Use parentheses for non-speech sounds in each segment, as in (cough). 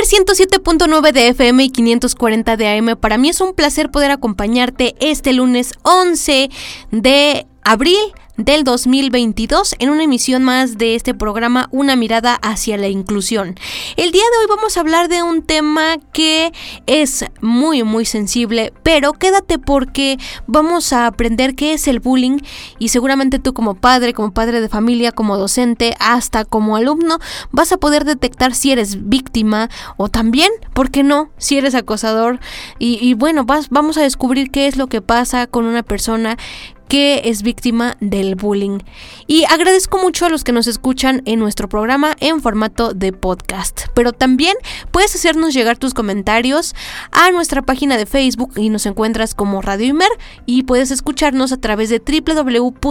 Radio Mer 107.9 de FM y 540 de AM. Para mí es un placer poder acompañarte este lunes 11 de abril del 2022 en una emisión más de este programa Una mirada hacia la inclusión. El día de hoy vamos a hablar de un tema que es muy muy sensible, pero quédate porque vamos a aprender qué es el bullying y seguramente tú como padre, como padre de familia, como docente, hasta como alumno, vas a poder detectar si eres víctima o también, ¿por qué no? Si eres acosador y, y bueno, vas, vamos a descubrir qué es lo que pasa con una persona que es víctima del bullying. Y agradezco mucho a los que nos escuchan en nuestro programa en formato de podcast. Pero también puedes hacernos llegar tus comentarios a nuestra página de Facebook y nos encuentras como Radio Imer y puedes escucharnos a través de www.imer.mx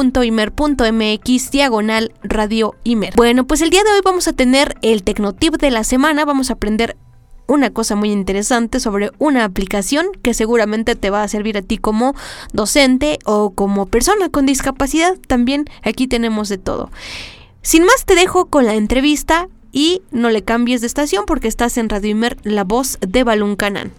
diagonal Radio Imer. Bueno, pues el día de hoy vamos a tener el Tecnotip de la semana, vamos a aprender una cosa muy interesante sobre una aplicación que seguramente te va a servir a ti como docente o como persona con discapacidad. También aquí tenemos de todo. Sin más te dejo con la entrevista y no le cambies de estación porque estás en Radio Imer, la voz de Balún Canán.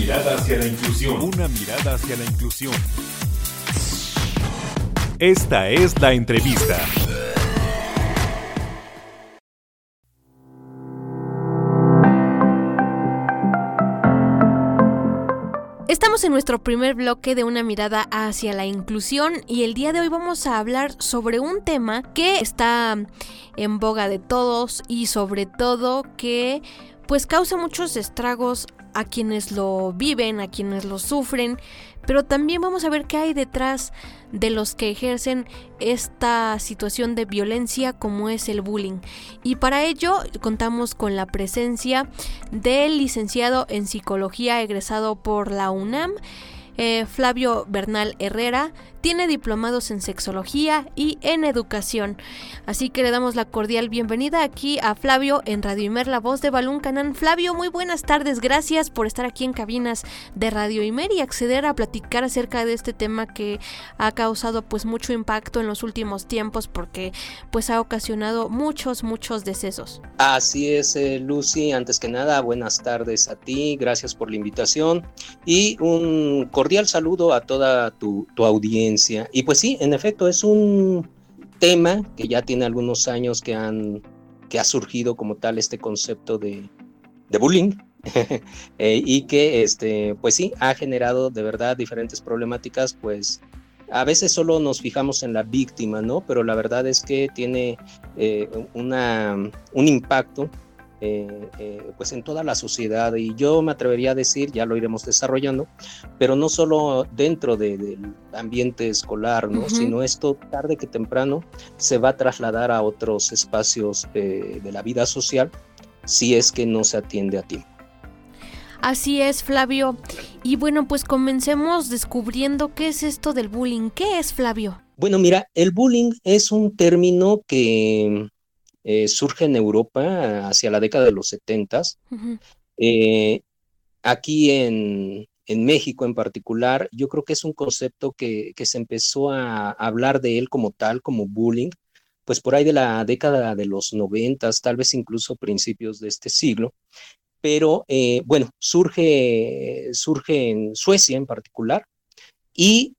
Mirada hacia la inclusión. Una mirada hacia la inclusión. Esta es la entrevista. Estamos en nuestro primer bloque de una mirada hacia la inclusión y el día de hoy vamos a hablar sobre un tema que está en boga de todos y sobre todo que pues causa muchos estragos a quienes lo viven, a quienes lo sufren, pero también vamos a ver qué hay detrás de los que ejercen esta situación de violencia como es el bullying. Y para ello contamos con la presencia del licenciado en psicología egresado por la UNAM, eh, Flavio Bernal Herrera, tiene diplomados en sexología y en educación. Así que le damos la cordial bienvenida aquí a Flavio en Radio Imer, la voz de Balún Canán. Flavio, muy buenas tardes, gracias por estar aquí en cabinas de Radio Imer y acceder a platicar acerca de este tema que ha causado pues mucho impacto en los últimos tiempos porque pues ha ocasionado muchos, muchos decesos. Así es, eh, Lucy, antes que nada, buenas tardes a ti, gracias por la invitación y un cordial saludo a toda tu, tu audiencia y pues sí, en efecto, es un tema que ya tiene algunos años que, han, que ha surgido como tal este concepto de, de bullying. (laughs) eh, y que este pues sí ha generado de verdad diferentes problemáticas pues a veces solo nos fijamos en la víctima no pero la verdad es que tiene eh, una, un impacto eh, eh, pues en toda la sociedad y yo me atrevería a decir, ya lo iremos desarrollando, pero no solo dentro del ambiente escolar, ¿no? sino esto tarde que temprano se va a trasladar a otros espacios de la vida social si es que no se atiende a tiempo. Así es, Flavio. Y bueno, pues comencemos descubriendo qué es esto del bullying. ¿Qué es, Flavio? Bueno, mira, el bullying es un término que eh, surge en Europa hacia la década de los 70. Eh, aquí en, en, México en particular, yo creo que es un concepto que, que, se empezó a hablar de él como tal, como bullying, pues por ahí de la década de los 90, tal vez incluso principios de este siglo. Pero eh, bueno, surge, surge en Suecia en particular y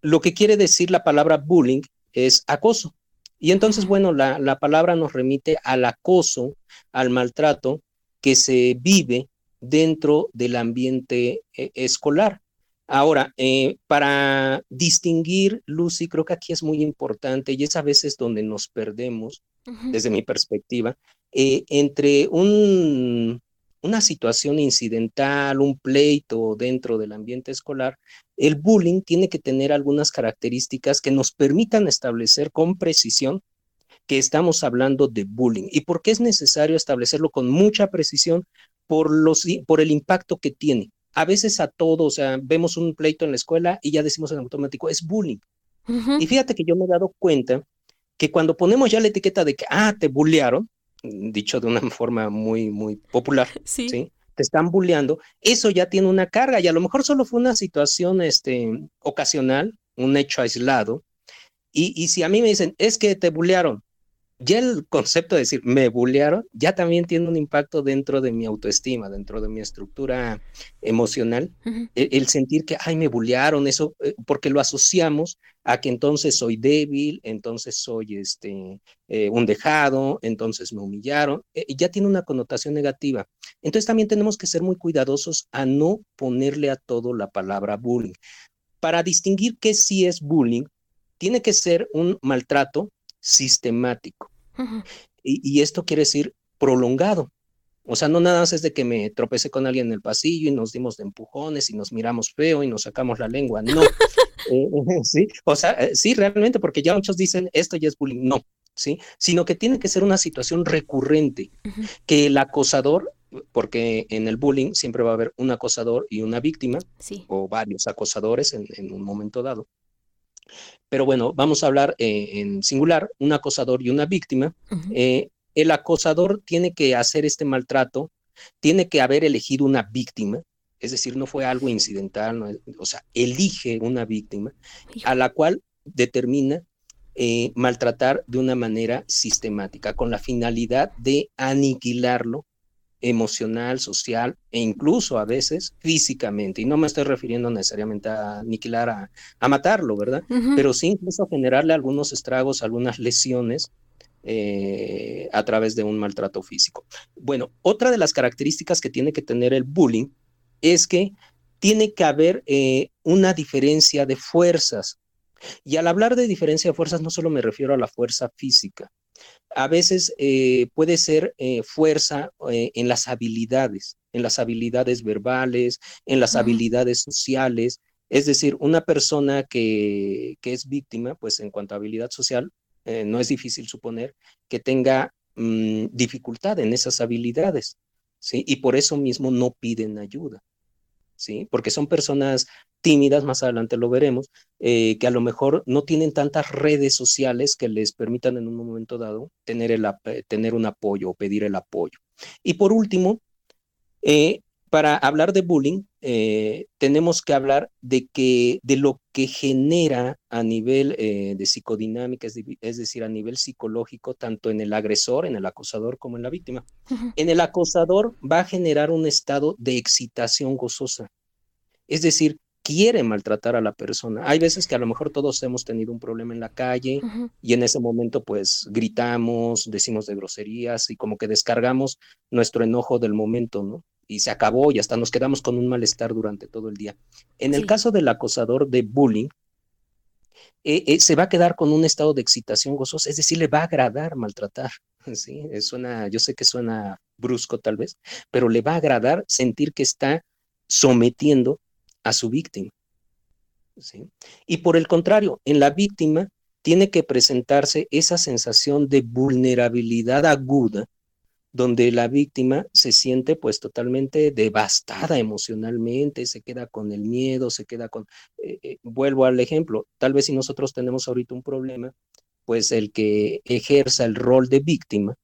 lo que quiere decir la palabra bullying es acoso. Y entonces, bueno, la, la palabra nos remite al acoso, al maltrato que se vive dentro del ambiente eh, escolar. Ahora, eh, para distinguir, Lucy, creo que aquí es muy importante y es a veces donde nos perdemos, desde mi perspectiva, eh, entre un, una situación incidental, un pleito dentro del ambiente escolar, el bullying tiene que tener algunas características que nos permitan establecer con precisión que estamos hablando de bullying. ¿Y por qué es necesario establecerlo con mucha precisión? Por, los, por el impacto que tiene a veces a todos, o sea, vemos un pleito en la escuela y ya decimos en automático, es bullying. Y fíjate que yo me he dado cuenta que cuando ponemos ya la etiqueta de que, ah, te bullearon, dicho de una (laughs) forma muy, muy popular, sí. Te están bulleando, eso ya tiene una carga y a lo mejor solo fue una situación este, ocasional, un hecho aislado. Y, y si a mí me dicen, es que te bullearon, ya el concepto de decir me bullearon ya también tiene un impacto dentro de mi autoestima, dentro de mi estructura emocional, el, sentir que, ay, me bullearon, eso, eh, porque lo asociamos a que entonces soy débil, entonces soy este, eh, un dejado, entonces me humillaron, eh, ya tiene una connotación negativa. Entonces también tenemos que ser muy cuidadosos a no ponerle a todo la palabra bullying. Para distinguir qué sí es bullying, tiene que ser un maltrato sistemático. Y, esto quiere decir prolongado. O sea, no nada más es de que me tropecé con alguien en el pasillo y nos dimos de empujones y nos miramos feo y nos sacamos la lengua. No. (laughs) Eh, (laughs) sí, o sea, eh, sí, realmente, porque ya muchos dicen esto ya es bullying. No, sí, sino que tiene que ser una situación recurrente, que el acosador porque en el bullying siempre va a haber un acosador y una víctima, o varios acosadores en, un momento dado. Pero bueno, vamos a hablar eh, en singular, un acosador y una víctima. Eh, el acosador tiene que hacer este maltrato, tiene que haber elegido una víctima, es decir, no fue algo incidental, o sea, elige una víctima a la cual determina eh, maltratar de una manera sistemática, con la finalidad de aniquilarlo emocional, social e incluso a veces físicamente. Y no me estoy refiriendo necesariamente a aniquilar, a, matarlo, ¿verdad? Pero sí incluso generarle algunos estragos, algunas lesiones eh, a través de un maltrato físico. Bueno, otra de las características que tiene que tener el bullying es que tiene que haber eh, una diferencia de fuerzas. Y al hablar de diferencia de fuerzas no solo me refiero a la fuerza física, a veces eh, puede ser eh, fuerza eh, en las habilidades, en las habilidades verbales, en las habilidades sociales. Es decir, una persona que, es víctima, pues en cuanto a habilidad social, no es difícil suponer que tenga mm, dificultad en esas habilidades, ¿sí? Y por eso mismo no piden ayuda. ¿Sí? Porque son personas tímidas, más adelante lo veremos, eh, que a lo mejor no tienen tantas redes sociales que les permitan en un momento dado tener, el, tener un apoyo o pedir el apoyo. Y por último, eh, para hablar de bullying, eh, tenemos que hablar de, que, de lo que genera a nivel de psicodinámica, es, decir, a nivel psicológico, tanto en el agresor, en el acosador, como en la víctima. En el acosador va a generar un estado de excitación gozosa. Es decir, quiere maltratar a la persona. Hay veces que a lo mejor todos hemos tenido un problema en la calle y en ese momento pues gritamos, decimos de groserías y como que descargamos nuestro enojo del momento, ¿no? Y se acabó y hasta nos quedamos con un malestar durante todo el día. En el caso del acosador de bullying, eh, eh, se va a quedar con un estado de excitación gozosa, es decir, le va a agradar maltratar. (laughs) Sí, suena, yo sé que suena brusco tal vez, pero le va a agradar sentir que está sometiendo a su víctima. ¿sí? Y por el contrario, en la víctima tiene que presentarse esa sensación de vulnerabilidad aguda, donde la víctima se siente pues totalmente devastada emocionalmente, se queda con el miedo, se queda con, eh, eh, vuelvo al ejemplo, tal vez si nosotros tenemos ahorita un problema, pues el que ejerza el rol de víctima,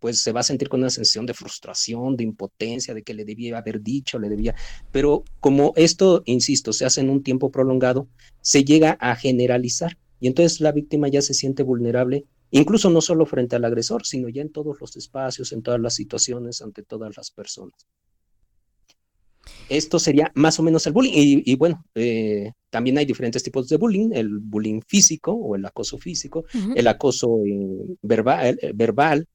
pues se va a sentir con una sensación de frustración, de impotencia, de que le debía haber dicho, le debía, pero como esto, insisto, se hace en un tiempo prolongado, se llega a generalizar y entonces la víctima ya se siente vulnerable, incluso no solo frente al agresor, sino ya en todos los espacios, en todas las situaciones, ante todas las personas. Esto sería más o menos el bullying. Y, bueno, eh, también hay diferentes tipos de bullying, el bullying físico o el acoso físico, el acoso eh, verbal, verbal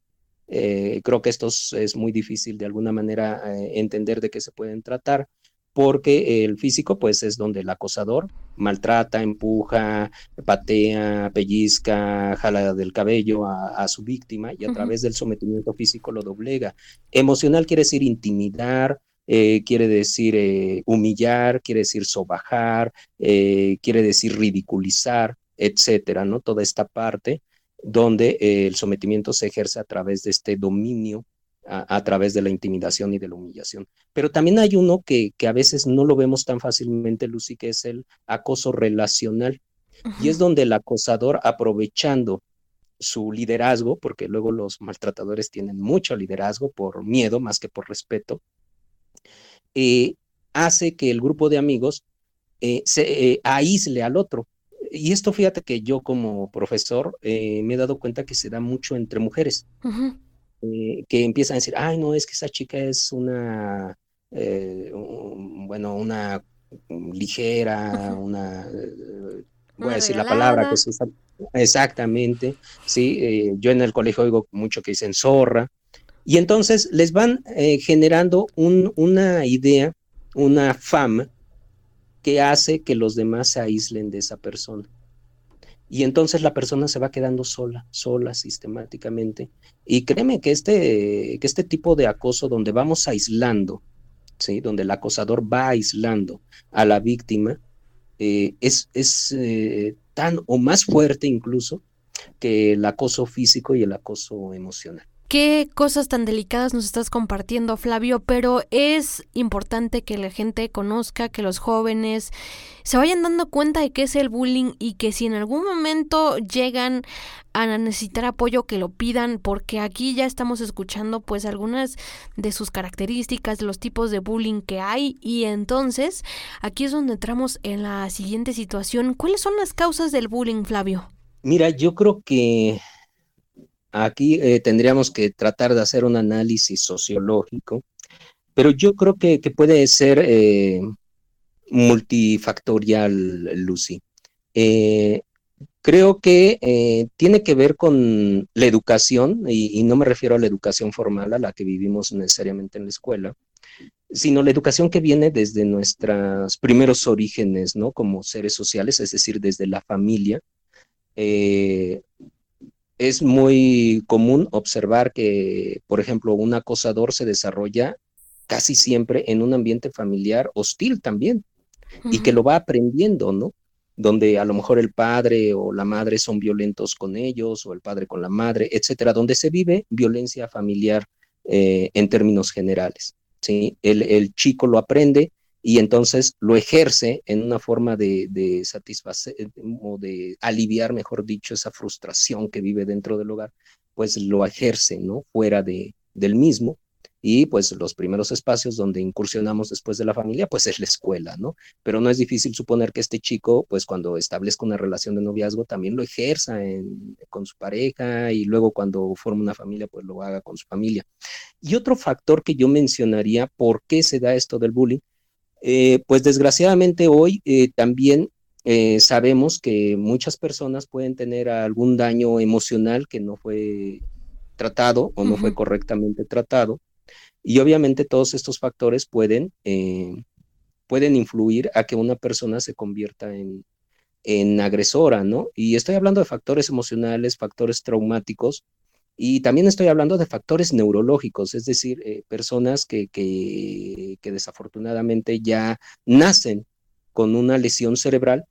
creo que esto es, muy difícil de alguna manera entender de qué se pueden tratar porque el físico pues es donde el acosador maltrata, empuja, patea, pellizca, jala del cabello a, su víctima y a través del sometimiento físico lo doblega. Emocional quiere decir intimidar, eh, quiere decir eh, humillar, quiere decir sobajar, eh, quiere decir ridiculizar, etcétera, ¿no? Toda esta parte donde el sometimiento se ejerce a través de este dominio a, través de la intimidación y de la humillación. Pero también hay uno que, que, a veces no lo vemos tan fácilmente, Lucy, que es el acoso relacional. Y es donde el acosador, aprovechando su liderazgo, porque luego los maltratadores tienen mucho liderazgo por miedo más que por respeto, eh, hace que el grupo de amigos eh, se eh, aísle al otro. Y esto fíjate que yo como profesor me he dado cuenta que se da mucho entre mujeres. Eh, que empiezan a decir, ay, no, es que esa chica es una, eh, bueno, una ligera, una, eh, voy a decir la palabra que se usa, exactamente, sí, yo en el colegio oigo mucho que dicen zorra, y entonces les van generando un, una idea, una fama que hace que los demás se aíslen de esa persona. Y entonces la persona se va quedando sola, sola sistemáticamente. Y créeme que este, que este tipo de acoso donde vamos aislando, ¿sí? donde el acosador va aislando a la víctima, eh, es, es eh, tan o más fuerte incluso que el acoso físico y el acoso emocional qué cosas tan delicadas nos estás compartiendo, Flavio, pero es importante que la gente conozca, que los jóvenes se vayan dando cuenta de qué es el bullying y que si en algún momento llegan a necesitar apoyo que lo pidan porque aquí ya estamos escuchando pues algunas de sus características, de los tipos de bullying que hay y entonces aquí es donde entramos en la siguiente situación. ¿Cuáles son las causas del bullying, Flavio? Mira, yo creo que Aquí eh, tendríamos que tratar de hacer un análisis sociológico, pero yo creo que, puede ser eh, multifactorial, Lucy. Eh, creo que tiene que ver con la educación, y, no me refiero a la educación formal, a la que vivimos necesariamente en la escuela, sino la educación que viene desde nuestros primeros orígenes, ¿no? Como seres sociales, es decir, desde la familia es muy común observar que, por ejemplo, un acosador se desarrolla casi siempre en un ambiente familiar hostil también y que lo va aprendiendo, ¿no? Donde a lo mejor el padre o la madre son violentos con ellos o el padre con la madre, etcétera, donde se vive violencia familiar eh, en términos generales, ¿sí? El, el chico lo aprende y entonces lo ejerce en una forma de, satisfacer eh, o de aliviar, mejor dicho, esa frustración que vive dentro del hogar, pues lo ejerce, ¿no? Fuera de, del mismo. Y pues los primeros espacios donde incursionamos después de la familia, pues es la escuela, ¿no? Pero no es difícil suponer que este chico, pues cuando establezca una relación de noviazgo, también lo ejerza con su pareja y luego cuando forma una familia, pues lo haga con su familia. Y otro factor que yo mencionaría, ¿por qué se da esto del bullying? Eh, pues desgraciadamente hoy eh, también eh, sabemos que muchas personas pueden tener algún daño emocional que no fue tratado o no fue correctamente tratado. Y obviamente todos estos factores pueden, pueden influir a que una persona se convierta en, en agresora, ¿no? Y estoy hablando de factores emocionales, factores traumáticos, y también estoy hablando de factores neurológicos, es decir, eh, personas que, que, desafortunadamente ya nacen con una lesión cerebral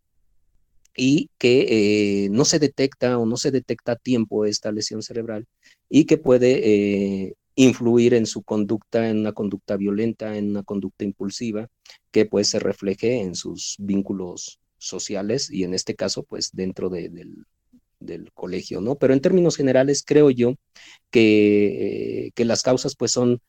y que eh, no se detecta o no se detecta a tiempo esta lesión cerebral y que puede eh, influir en su conducta, en una conducta violenta, en una conducta impulsiva, que pues se refleje en sus vínculos sociales y en este caso pues dentro del, del colegio, ¿no? Pero en términos generales creo yo que, que las causas pues son,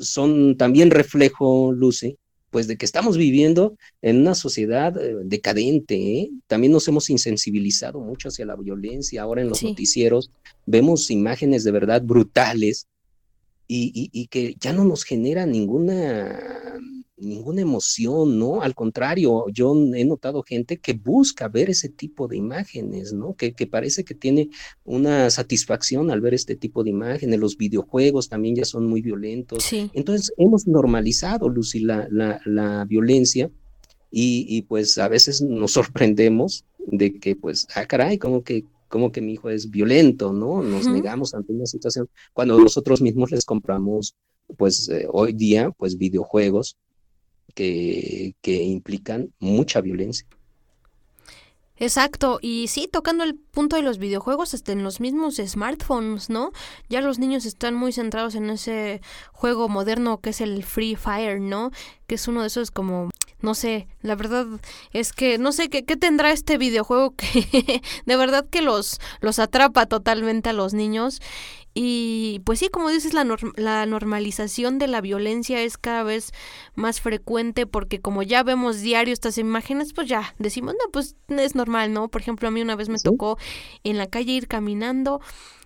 son también reflejo, Lucy, pues de que estamos viviendo en una sociedad eh, decadente, ¿eh? también nos hemos insensibilizado mucho hacia la violencia, ahora en los noticieros vemos imágenes de verdad brutales y, y, que ya no nos genera ninguna ninguna emoción, ¿no? Al contrario, yo he notado gente que busca ver ese tipo de imágenes, ¿no? Que, que parece que tiene una satisfacción al ver este tipo de imágenes. Los videojuegos también ya son muy violentos. Sí. Entonces, hemos normalizado, Lucy, la, la, la violencia y, y, pues a veces nos (laughs) sorprendemos de que, pues, ah, caray, como que como que mi hijo es violento, ¿no? Nos uh -huh. negamos ante una situación cuando nosotros mismos les compramos, pues eh, hoy día, pues videojuegos que, que implican mucha violencia. Exacto, y sí, tocando el punto de los videojuegos, hasta en los mismos smartphones, ¿no? Ya los niños están muy centrados en ese juego moderno que es el Free Fire, ¿no? Que es uno de esos como no sé, la verdad es que no sé qué, qué tendrá este videojuego que (laughs) de verdad que los, los atrapa totalmente a los niños. Y pues sí, como dices, la, norm la normalización de la violencia es cada vez más frecuente porque como ya vemos diario estas imágenes, pues ya decimos, no, pues es normal, ¿no? Por ejemplo, a mí una vez me ¿Sí? tocó en la calle ir caminando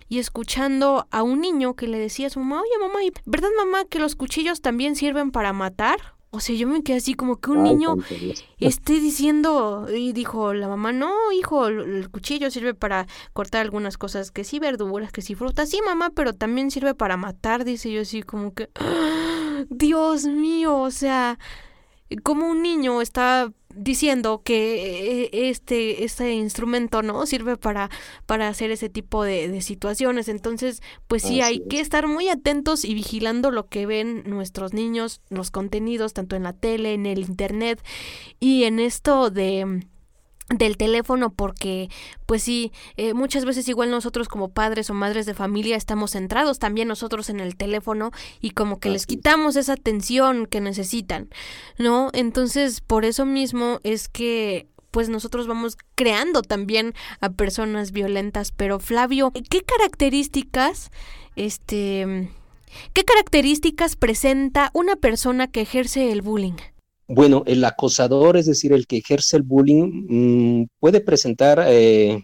y escuchando a un niño que le decía a su mamá, oye mamá, ¿verdad mamá que los cuchillos también sirven para matar? O sea, yo me quedé así como que un Ay, niño (laughs) esté diciendo, y dijo la mamá, no, hijo, el cuchillo sirve para cortar algunas cosas, que sí verduras, que sí frutas, sí mamá, pero también sirve para matar, dice yo así como que. (gasps) Dios mío, o sea, como un niño está diciendo que eh, este, este instrumento no sirve para, para hacer ese tipo de, de situaciones. Entonces, pues sí, Así hay es. que estar muy atentos y vigilando lo que ven nuestros niños, los contenidos, tanto en la tele, en el internet y en esto de del teléfono porque pues sí eh, muchas veces igual nosotros como padres o madres de familia estamos centrados también nosotros en el teléfono y como que les quitamos esa atención que necesitan no entonces por eso mismo es que pues nosotros vamos creando también a personas violentas. Pero Flavio qué características este qué características presenta una persona que ejerce el bullying bueno, el acosador, es decir, el que ejerce el bullying, mmm, puede presentar eh,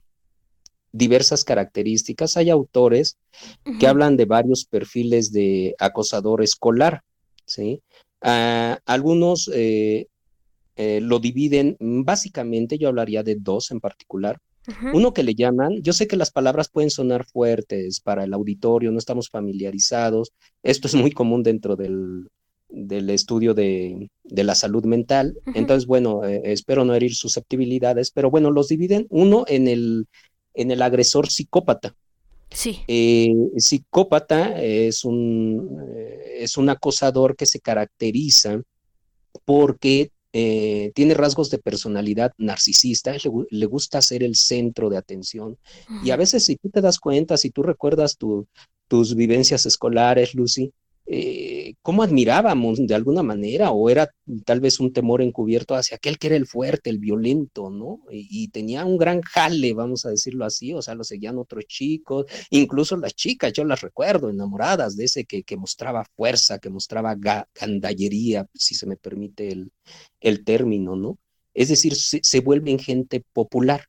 diversas características. Hay autores uh -huh. que hablan de varios perfiles de acosador escolar, ¿sí? Uh, algunos eh, eh, lo dividen, básicamente yo hablaría de dos en particular. Uh -huh. Uno que le llaman, yo sé que las palabras pueden sonar fuertes para el auditorio, no estamos familiarizados, esto es muy común dentro del, del estudio de, de, la salud mental. Uh -huh. Entonces, bueno, eh, espero no herir susceptibilidades, pero bueno, los dividen uno en el, en el agresor psicópata. Sí. Eh, psicópata es un, eh, es un acosador que se caracteriza porque eh, tiene rasgos de personalidad narcisista, le, le, gusta ser el centro de atención. Uh -huh. Y a veces, si tú te das cuenta, si tú recuerdas tu, tus vivencias escolares, Lucy, eh, cómo admirábamos de alguna manera, o era tal vez un temor encubierto hacia aquel que era el fuerte, el violento, ¿no? Y, tenía un gran jale, vamos a decirlo así, o sea, lo seguían otros chicos, incluso las chicas, yo las recuerdo, enamoradas de ese que, que mostraba fuerza, que mostraba ga gandallería, si se me permite el, el término, ¿no? Es decir, se, se vuelven gente popular.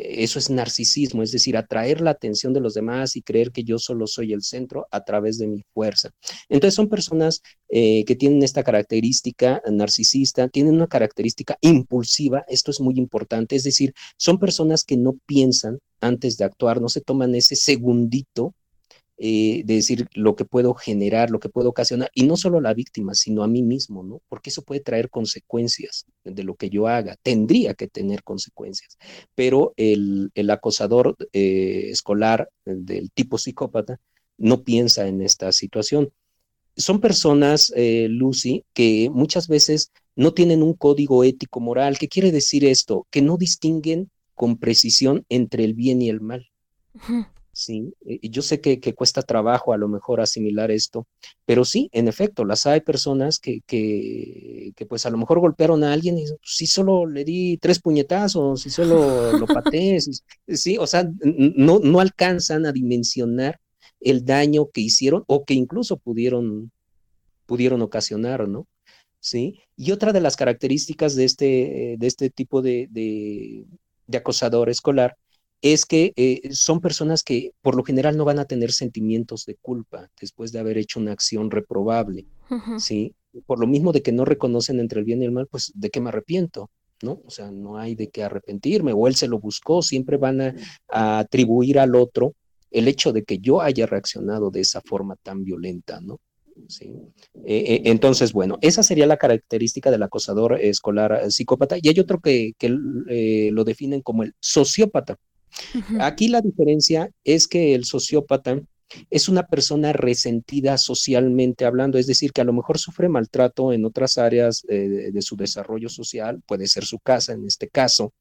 Eso es narcisismo, es decir, atraer la atención de los demás y creer que yo solo soy el centro a través de mi fuerza. Entonces son personas eh, que tienen esta característica narcisista, tienen una característica impulsiva, esto es muy importante, es decir, son personas que no piensan antes de actuar, no se toman ese segundito eh, de decir lo que puedo generar, lo que puedo ocasionar, y no solo a la víctima, sino a mí mismo, ¿no? Porque eso puede traer consecuencias de lo que yo haga, tendría que tener consecuencias, pero el, el acosador eh, escolar del tipo psicópata no piensa en esta situación. Son personas, eh, Lucy, que muchas veces no tienen un código ético moral. ¿Qué quiere decir esto? Que no distinguen con precisión entre el bien y el mal. Sí, y yo sé que, que, cuesta trabajo a lo mejor asimilar esto, pero sí, en efecto, las hay personas que, que, que pues a lo mejor golpearon a alguien y si solo le di tres puñetazos, si solo lo pateé, (laughs) sí, o sea, no, no alcanzan a dimensionar el daño que hicieron o que incluso pudieron, pudieron ocasionar, ¿no? Sí, y otra de las características de este, de este tipo de, de acosador escolar es que eh, son personas que por lo general no van a tener sentimientos de culpa después de haber hecho una acción reprobable, uh -huh. ¿sí? por lo mismo de que no reconocen entre el bien y el mal, pues de qué me arrepiento, ¿no? O sea, no hay de qué arrepentirme, o él se lo buscó, siempre van a, atribuir al otro el hecho de que yo haya reaccionado de esa forma tan violenta, ¿no? ¿sí? Eh, eh, entonces, bueno, esa sería la característica del acosador escolar psicópata. Y hay otro que, que lo definen como el sociópata. Aquí la diferencia es que el sociópata es una persona resentida socialmente hablando, es decir, que a lo mejor sufre maltrato en otras áreas de su desarrollo social, puede ser su casa en este caso,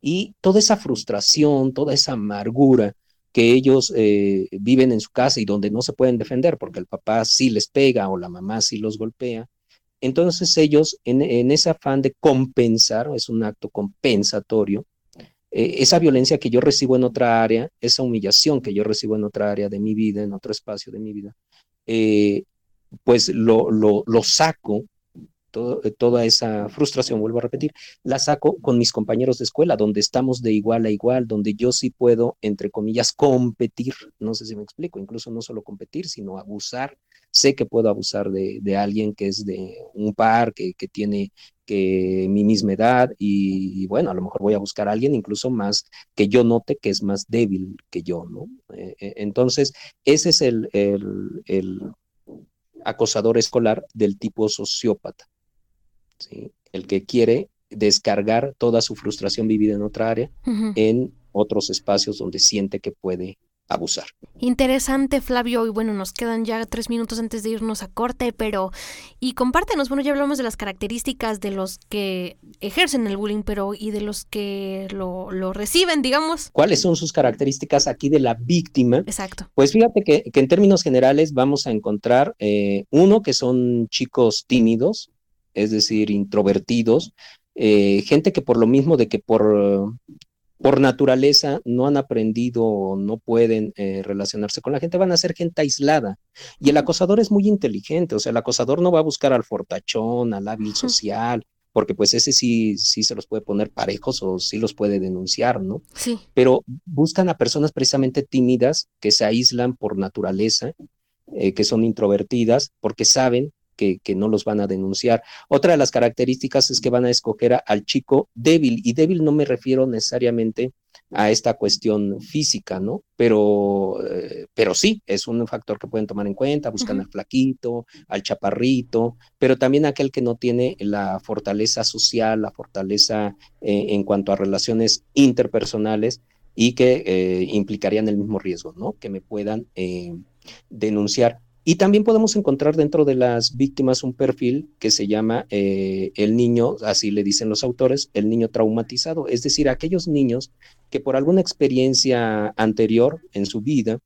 y toda esa frustración, toda esa amargura que ellos eh, viven en su casa y donde no se pueden defender porque el papá sí les pega o la mamá sí los golpea. Entonces ellos, en, ese afán de compensar, es un acto compensatorio, eh, esa violencia que yo recibo en otra área, esa humillación que yo recibo en otra área de mi vida, en otro espacio de mi vida, eh, pues lo, lo, saco eh, toda esa frustración, vuelvo a repetir, la saco con mis compañeros de escuela, donde estamos de igual a igual, donde yo sí puedo, entre comillas, competir, no sé si me explico, incluso no solo competir, sino abusar. Sé que puedo abusar de, de alguien que es de un par, que, que tiene que mi misma edad y, bueno, a lo mejor voy a buscar a alguien incluso más que yo note que es más débil que yo, ¿no? Eh, eh, entonces, ese es el, el, el acosador escolar del tipo sociópata. El que quiere descargar toda su frustración vivida en otra área en otros espacios donde siente que puede abusar. Interesante, Flavio. Y bueno, nos quedan ya tres minutos antes de irnos a corte, pero y compártenos, bueno, ya hablamos de las características de los que ejercen el bullying, pero y de los que lo, reciben, digamos. ¿Cuáles son sus características aquí de la víctima? Exacto. Pues fíjate que, en términos generales vamos a encontrar eh, uno que son chicos tímidos, es decir, introvertidos, eh, gente que por lo mismo de que por, por naturaleza no han aprendido o no pueden eh, relacionarse con la gente, van a ser gente aislada. Y el acosador es muy inteligente, o sea, el acosador no va a buscar al fortachón, al hábil social, porque pues ese sí, sí se los puede poner parejos o sí los puede denunciar, ¿no? Sí. Pero buscan a personas precisamente tímidas que se aíslan por naturaleza, eh, que son introvertidas, porque saben que, no los van a denunciar. Otra de las características es que van a escoger al chico débil, y débil no me refiero necesariamente a esta cuestión física, ¿no? Pero, eh, pero sí, es un factor que pueden tomar en cuenta, buscan al flaquito, al chaparrito, pero también aquel que no tiene la fortaleza social, la fortaleza eh, en cuanto a relaciones interpersonales y que eh, implicarían el mismo riesgo, ¿no? Que me puedan denunciar. Y también podemos encontrar dentro de las víctimas un perfil que se llama eh, el niño, así le dicen los autores, el niño traumatizado, es decir, aquellos niños que por alguna experiencia anterior en su vida,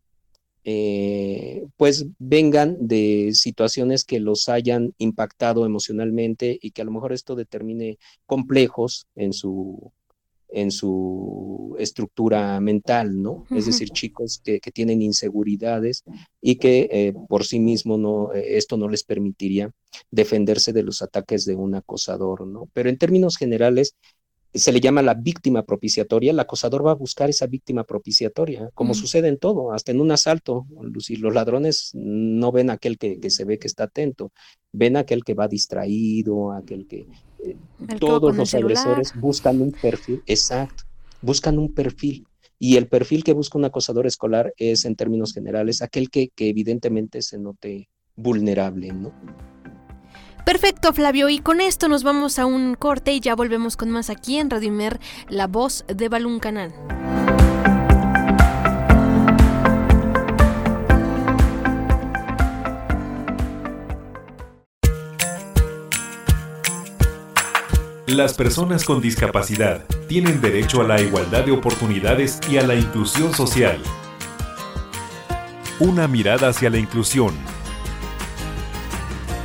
eh, pues vengan de situaciones que los hayan impactado emocionalmente y que a lo mejor esto determine complejos en su en su estructura mental, ¿no? Es decir, chicos que, tienen inseguridades y que eh, por sí mismo no, eh, esto no les permitiría defenderse de los ataques de un acosador, ¿no? Pero en términos generales, se le llama la víctima propiciatoria, el acosador va a buscar esa víctima propiciatoria, como sucede en todo, hasta en un asalto. Los ladrones no ven a aquel que, se ve que está atento, ven a aquel que va distraído, aquel que... Eh, todos los agresores buscan un perfil, exacto, buscan un perfil. Y el perfil que busca un acosador escolar es, en términos generales, aquel que, que evidentemente se note vulnerable, ¿no? Perfecto, Flavio, y con esto nos vamos a un corte y ya volvemos con más aquí en Radio la voz de Balún Canal. Las personas con discapacidad tienen derecho a la igualdad de oportunidades y a la inclusión social. Una mirada hacia la inclusión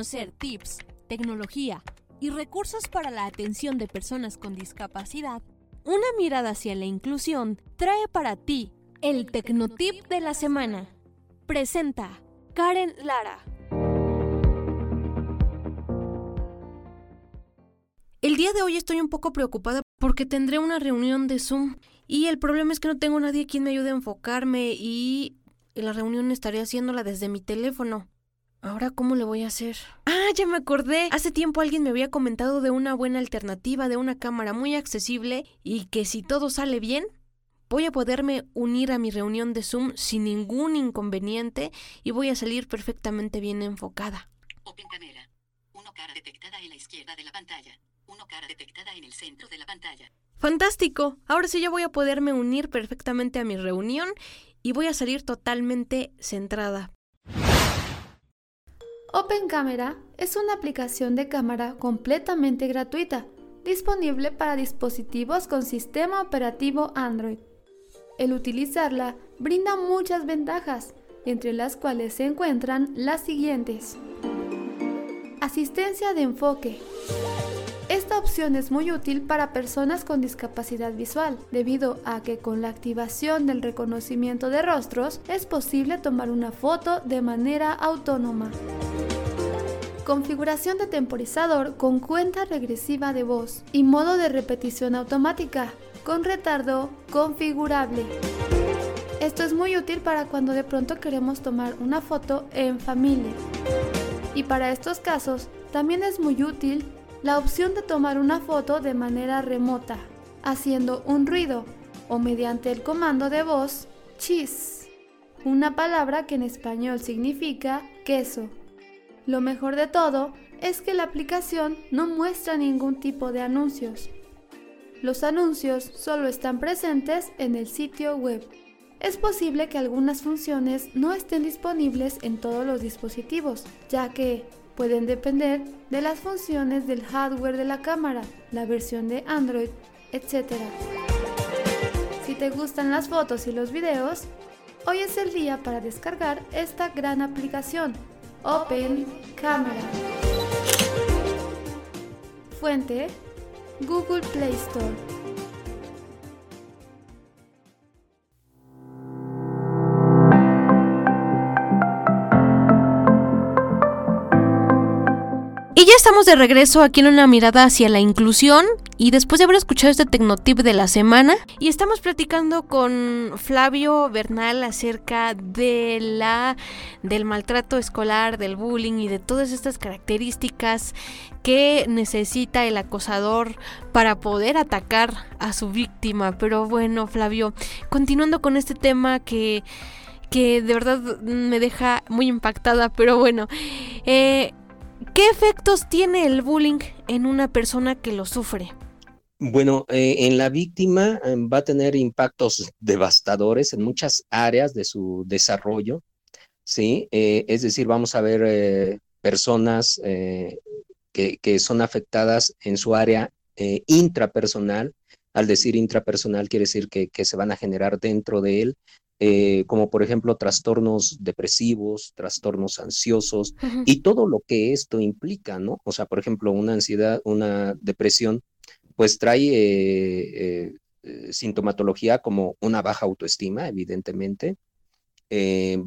conocer tips, tecnología y recursos para la atención de personas con discapacidad? Una mirada hacia la inclusión trae para ti el Tecnotip de la semana. Presenta Karen Lara. El día de hoy estoy un poco preocupada porque tendré una reunión de Zoom y el problema es que no tengo nadie quien me ayude a enfocarme y la reunión estaré haciéndola desde mi teléfono. Ahora, ¿cómo le voy a hacer? Ah, ya me acordé. Hace tiempo alguien me había comentado de una buena alternativa, de una cámara muy accesible y que si todo sale bien, voy a poderme unir a mi reunión de Zoom sin ningún inconveniente y voy a salir perfectamente bien enfocada. Open Camera. Uno cara detectada en la izquierda de la pantalla uno cara detectada en el centro de la pantalla. Fantástico. Ahora sí ya voy a poderme unir perfectamente a mi reunión y voy a salir totalmente centrada. Open Camera es una aplicación de cámara completamente gratuita, disponible para dispositivos con sistema operativo Android. El utilizarla brinda muchas ventajas, entre las cuales se encuentran las siguientes. Asistencia de enfoque. Esta opción es muy útil para personas con discapacidad visual, debido a que con la activación del reconocimiento de rostros es posible tomar una foto de manera autónoma. Configuración de temporizador con cuenta regresiva de voz y modo de repetición automática con retardo configurable. Esto es muy útil para cuando de pronto queremos tomar una foto en familia. Y para estos casos también es muy útil la opción de tomar una foto de manera remota, haciendo un ruido o mediante el comando de voz cheese, una palabra que en español significa queso. Lo mejor de todo es que la aplicación no muestra ningún tipo de anuncios. Los anuncios solo están presentes en el sitio web. Es posible que algunas funciones no estén disponibles en todos los dispositivos, ya que pueden depender de las funciones del hardware de la cámara, la versión de Android, etc. Si te gustan las fotos y los videos, hoy es el día para descargar esta gran aplicación, Open Camera. Fuente, Google Play Store. Y ya estamos de regreso aquí en una mirada hacia la inclusión y después de haber escuchado este Tecnotip de la semana y estamos platicando con Flavio Bernal acerca de la del maltrato escolar, del bullying y de todas estas características que necesita el acosador para poder atacar a su víctima. Pero bueno, Flavio, continuando con este tema que que de verdad me deja muy impactada, pero bueno, eh, ¿Qué efectos tiene el bullying en una persona que lo sufre? Bueno, eh, en la víctima eh, va a tener impactos devastadores en muchas áreas de su desarrollo, ¿sí? Eh, es decir, vamos a ver personas que, son afectadas en su área intrapersonal. Al decir intrapersonal quiere decir que, que se van a generar dentro de él eh, como por ejemplo trastornos depresivos, trastornos ansiosos y todo lo que esto implica, ¿no? O sea, por ejemplo, una ansiedad, una depresión, pues trae eh, eh, sintomatología como una baja autoestima, evidentemente.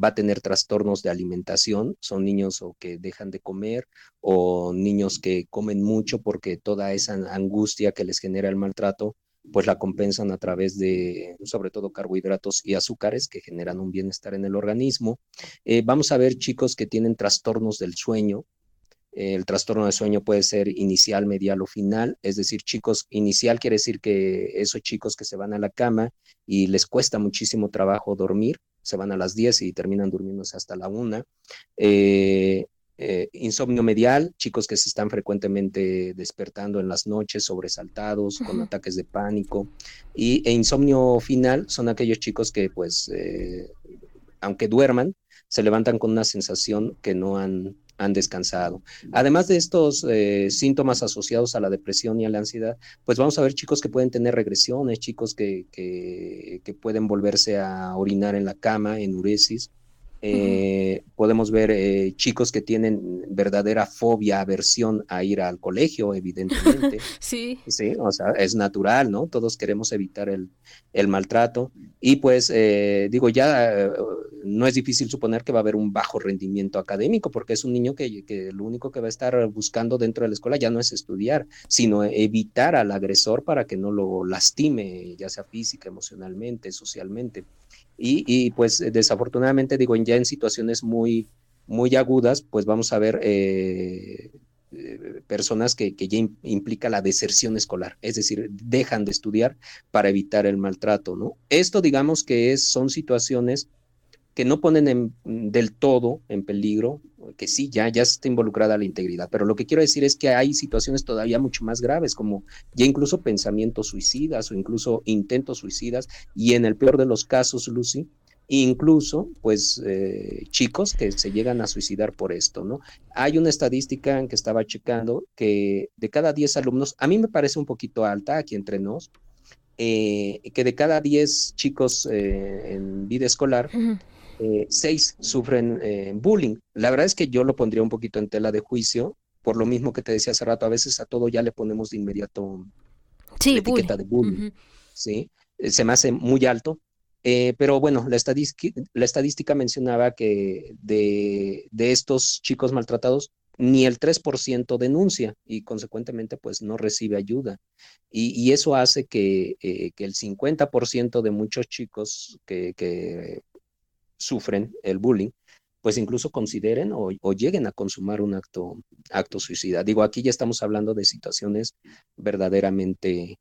va a tener trastornos de alimentación, son niños o que dejan de comer o niños que comen mucho porque toda esa angustia que les genera el maltrato pues la compensan a través de, sobre todo, carbohidratos y azúcares que generan un bienestar en el organismo. Eh, vamos a ver chicos que tienen trastornos del sueño. el trastorno del sueño puede ser inicial, medial o final, es decir, chicos, inicial quiere decir que esos chicos que se van a la cama y les cuesta muchísimo trabajo dormir, se van a las 10 y terminan durmiéndose hasta la 1. Eh, eh, insomnio medial, chicos que se están frecuentemente despertando en las noches, sobresaltados, con ataques de pánico. Y e insomnio final son aquellos chicos que, pues, eh, aunque duerman, se levantan con una sensación que no han, han descansado. Además de estos eh, síntomas asociados a la depresión y a la ansiedad, pues vamos a ver chicos que pueden tener regresiones, chicos que, que, que pueden volverse a orinar en la cama, enuresis, eh, podemos ver eh, chicos que tienen verdadera fobia, aversión a ir al colegio, evidentemente. (laughs) sí. Sí, o sea, es natural, ¿no? Todos queremos evitar el, el maltrato. Y pues, eh, digo, ya no es difícil suponer que va a haber un bajo rendimiento académico, porque es un niño que, que lo único que va a estar buscando dentro de la escuela ya no es estudiar, sino evitar al agresor para que no lo lastime, ya sea física, emocionalmente, socialmente. Y, pues desafortunadamente digo, ya en situaciones muy, muy agudas, pues vamos a ver eh, eh, personas que, que, ya implica la deserción escolar, es decir, dejan de estudiar para evitar el maltrato, ¿no? Esto digamos que es, son situaciones que no ponen del todo en peligro, que sí, ya, ya está involucrada la integridad, pero lo que quiero decir es que hay situaciones todavía mucho más graves, como ya incluso pensamientos suicidas o incluso intentos suicidas, y en el peor de los casos, Lucy, incluso pues eh, chicos que se llegan a suicidar por esto, ¿no? Hay una estadística que estaba checando que de cada 10 alumnos, a mí me parece un poquito alta aquí entre nos, eh, que de cada 10 chicos eh, en vida escolar, eh, seis sufren eh, bullying. La verdad es que yo lo pondría un poquito en tela de juicio, por lo mismo que te decía hace rato, a veces a todo ya le ponemos de inmediato la etiqueta de bullying, ¿sí? Eh, se me hace muy alto, pero bueno, la, la estadística mencionaba que de, de, estos chicos maltratados, ni el 3% denuncia y consecuentemente pues no recibe ayuda. Y, y eso hace que, que el 50% de muchos chicos que, que sufren el bullying, pues incluso consideren o, lleguen a consumar un acto, acto suicida. Digo, aquí ya estamos hablando de situaciones verdaderamente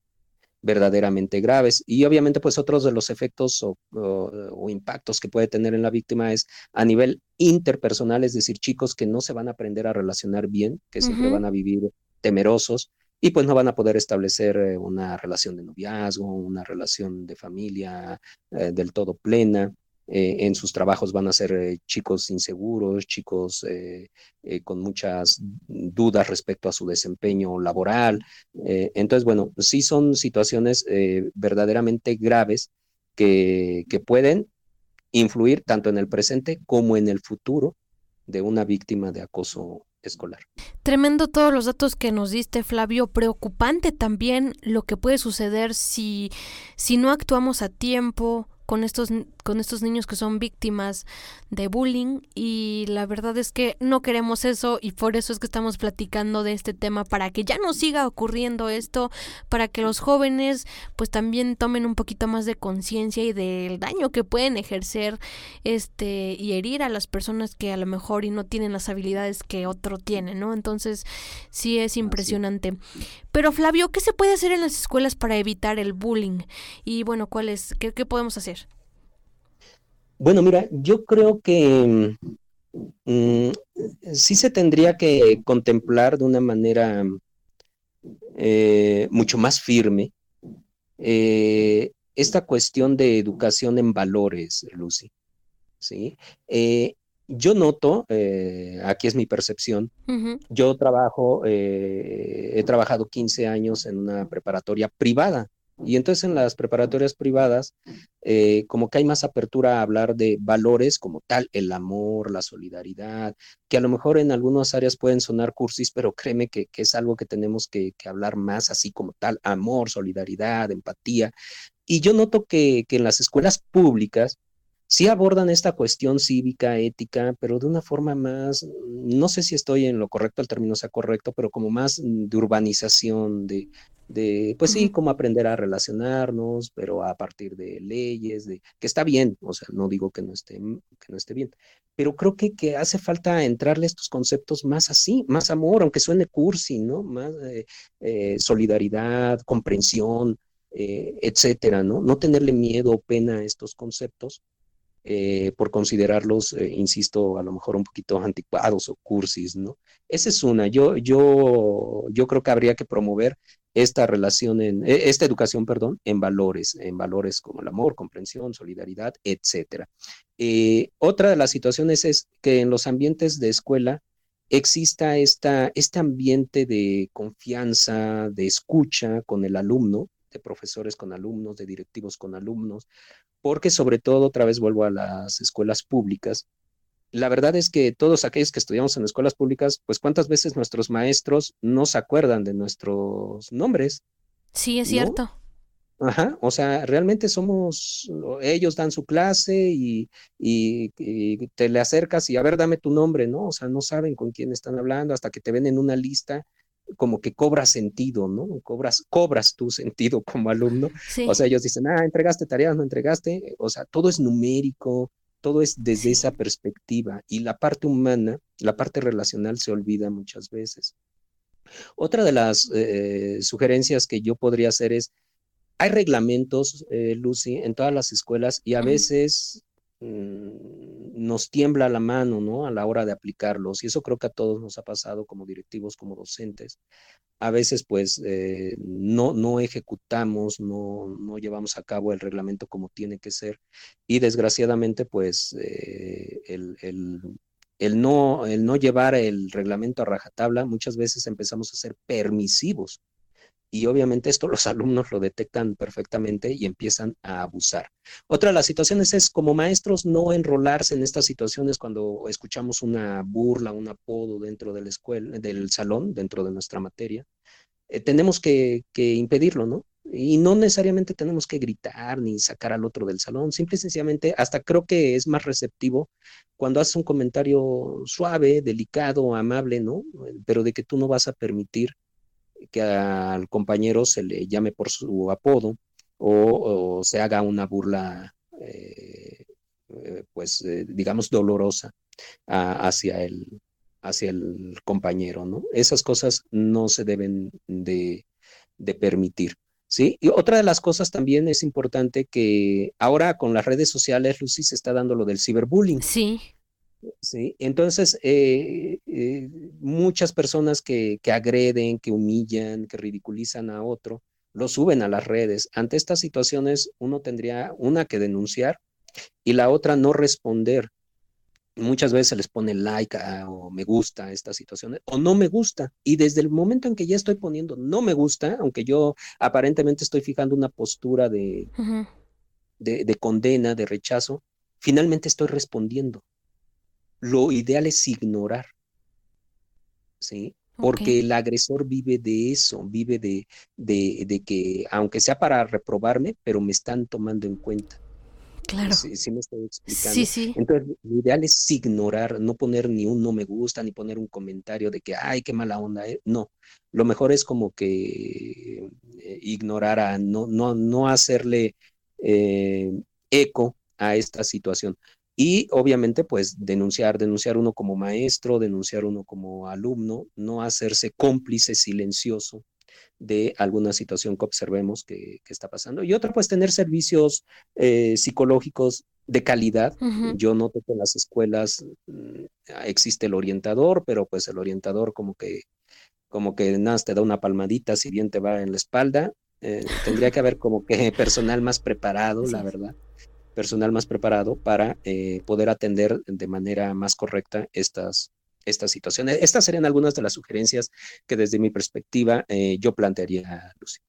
verdaderamente graves. Y obviamente, pues otros de los efectos o, impactos que puede tener en la víctima es a nivel interpersonal, es decir, chicos que no se van a aprender a relacionar bien, que siempre van a vivir temerosos y pues no van a poder establecer eh, una relación de noviazgo, una relación de familia eh, del todo plena. Eh, en sus trabajos van a ser eh, chicos inseguros, chicos eh, con muchas dudas respecto a su desempeño laboral. entonces, bueno, sí son situaciones verdaderamente graves que, que pueden influir tanto en el presente como en el futuro de una víctima de acoso escolar. Tremendo todos los datos que nos diste, Flavio. Preocupante también lo que puede suceder si, si no actuamos a tiempo, con estos, con estos niños que son víctimas de bullying y la verdad es que no queremos eso y por eso es que estamos platicando de este tema para que ya no siga ocurriendo esto, para que los jóvenes pues también tomen un poquito más de conciencia y del daño que pueden ejercer este y herir a las personas que a lo mejor y no tienen las habilidades que otro tiene, ¿no? Entonces sí es impresionante. Pero Flavio, ¿qué se puede hacer en las escuelas para evitar el bullying? Y bueno, ¿cuál es, qué, podemos hacer? Bueno, mira, yo creo que mm, sí se tendría que contemplar de una manera eh, mucho más firme eh, esta cuestión de educación en valores, Lucy. ¿sí? Eh, yo noto, eh, aquí es mi percepción, yo trabajo, eh, he trabajado 15 años en una preparatoria privada y entonces en las preparatorias privadas, eh, como que hay más apertura a hablar de valores como tal, el amor, la solidaridad, que a lo mejor en algunas áreas pueden sonar cursis, pero créeme que, es algo que tenemos que, hablar más así como tal, amor, solidaridad, empatía. Y yo noto que, que en las escuelas públicas, sí abordan esta cuestión cívica, ética, pero de una forma más, no sé si estoy en lo correcto, el término sea correcto, pero como más de urbanización, de, de pues sí, como aprender a relacionarnos, pero a partir de leyes, de que está bien, o sea, no digo que no esté, que no esté bien, pero creo que, que hace falta entrarle estos conceptos más así, más amor, aunque suene cursi, ¿no? Más eh, eh, solidaridad, comprensión, eh, etcétera, ¿no? No tenerle miedo o pena a estos conceptos eh, por considerarlos, eh, insisto, a lo mejor un poquito anticuados o cursis, ¿no? Esa es una. Yo, yo, yo creo que habría que promover esta relación, en, e, esta educación, perdón, en valores, en valores como el amor, comprensión, solidaridad, etcétera. Eh, otra de las situaciones es que en los ambientes de escuela exista esta, este ambiente de confianza, de escucha con el alumno, de profesores con alumnos, de directivos con alumnos, porque sobre todo, otra vez vuelvo a las escuelas públicas, la verdad es que todos aquellos que estudiamos en escuelas públicas, pues cuántas veces nuestros maestros no se acuerdan de nuestros nombres. Sí, es cierto. Ajá, o sea, realmente somos, ellos dan su clase y, y, te le acercas y a ver, dame tu nombre, ¿no? O sea, no saben con quién están hablando hasta que te ven en una lista, como que cobra sentido, ¿no? Cobras, cobras tu sentido como alumno. O sea, ellos dicen, ah, entregaste tareas, no entregaste, o sea, todo es numérico, todo es desde esa perspectiva y la parte humana, la parte relacional se olvida muchas veces. Otra de las eh, sugerencias que yo podría hacer es, hay reglamentos, eh, Lucy, en todas las escuelas y a veces nos tiembla la mano, ¿no? A la hora de aplicarlos y eso creo que a todos nos ha pasado como directivos, como docentes a veces pues eh, no, no ejecutamos, no, no, llevamos a cabo el reglamento como tiene que ser y desgraciadamente pues eh, el, el, no, el no llevar el reglamento a rajatabla, muchas veces empezamos a ser permisivos y obviamente esto los alumnos lo detectan perfectamente y empiezan a abusar. Otra de las situaciones es como maestros no enrolarse en estas situaciones cuando escuchamos una burla, un apodo dentro de la escuela, del salón, dentro de nuestra materia. Eh, tenemos que, impedirlo, ¿no? Y no necesariamente tenemos que gritar ni sacar al otro del salón, simple y sencillamente, hasta creo que es más receptivo cuando haces un comentario suave, delicado, amable, ¿no? Pero de que tú no vas a permitir que al compañero se le llame por su apodo o, se haga una burla, eh, eh, pues eh, digamos, dolorosa hacia, el, hacia el compañero, ¿no? Esas cosas no se deben de, de permitir. ¿Sí? Y otra de las cosas también es importante que ahora con las redes sociales, Lucy, se está dando lo del ciberbullying. Sí. Sí, entonces eh, eh, muchas personas que, que, agreden, que humillan, que ridiculizan a otro, lo suben a las redes. Ante estas situaciones, uno tendría una que denunciar y la otra no responder. Muchas veces se les pone like o me gusta a estas situaciones o no me gusta. Y desde el momento en que ya estoy poniendo no me gusta, aunque yo aparentemente estoy fijando una postura de, de, de condena, de rechazo, finalmente estoy respondiendo lo ideal es ignorar, ¿sí? Porque el agresor vive de eso, vive de, de, que, aunque sea para reprobarme, pero me están tomando en cuenta. Claro. Sí, me estoy explicando. Sí, sí. Entonces, lo ideal es ignorar, no poner ni un no me gusta, ni poner un comentario de que, ay, qué mala onda. Eh". No, lo mejor es como que eh, ignorar a, no, no, no hacerle eh, eco a esta situación. Y obviamente, pues denunciar, denunciar uno como maestro, denunciar uno como alumno, no hacerse cómplice silencioso de alguna situación que observemos que, está pasando. Y otra, pues tener servicios eh, psicológicos de calidad. Yo noto que en las escuelas mm, existe el orientador, pero pues el orientador como que, como que nada, te da una palmadita si bien te va en la espalda. Eh, tendría que haber como que personal más preparado, la verdad personal más preparado para eh, poder atender de manera más correcta estas, estas situaciones. Estas serían algunas de las sugerencias que desde mi perspectiva eh, yo plantearía, Lucy.